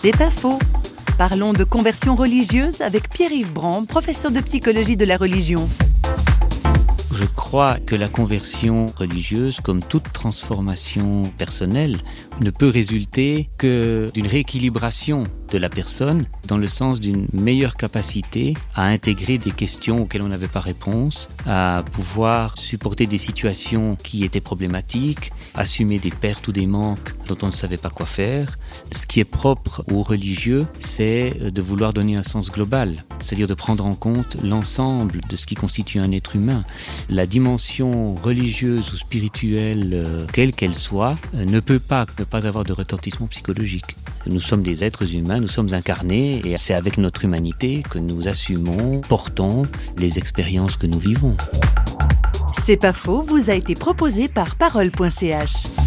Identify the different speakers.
Speaker 1: C'est pas faux. Parlons de conversion religieuse avec Pierre-Yves Brand, professeur de psychologie de la religion.
Speaker 2: Je crois que la conversion religieuse, comme toute transformation personnelle, ne peut résulter que d'une rééquilibration de la personne dans le sens d'une meilleure capacité à intégrer des questions auxquelles on n'avait pas réponse, à pouvoir supporter des situations qui étaient problématiques, assumer des pertes ou des manques dont on ne savait pas quoi faire. Ce qui est propre aux religieux, c'est de vouloir donner un sens global, c'est-à-dire de prendre en compte l'ensemble de ce qui constitue un être humain. La dimension religieuse ou spirituelle, euh, quelle qu'elle soit, euh, ne peut pas ne pas avoir de retentissement psychologique. Nous sommes des êtres nous sommes incarnés et c'est avec notre humanité que nous assumons, portons les expériences que nous vivons.
Speaker 1: C'est pas faux, vous a été proposé par parole.ch.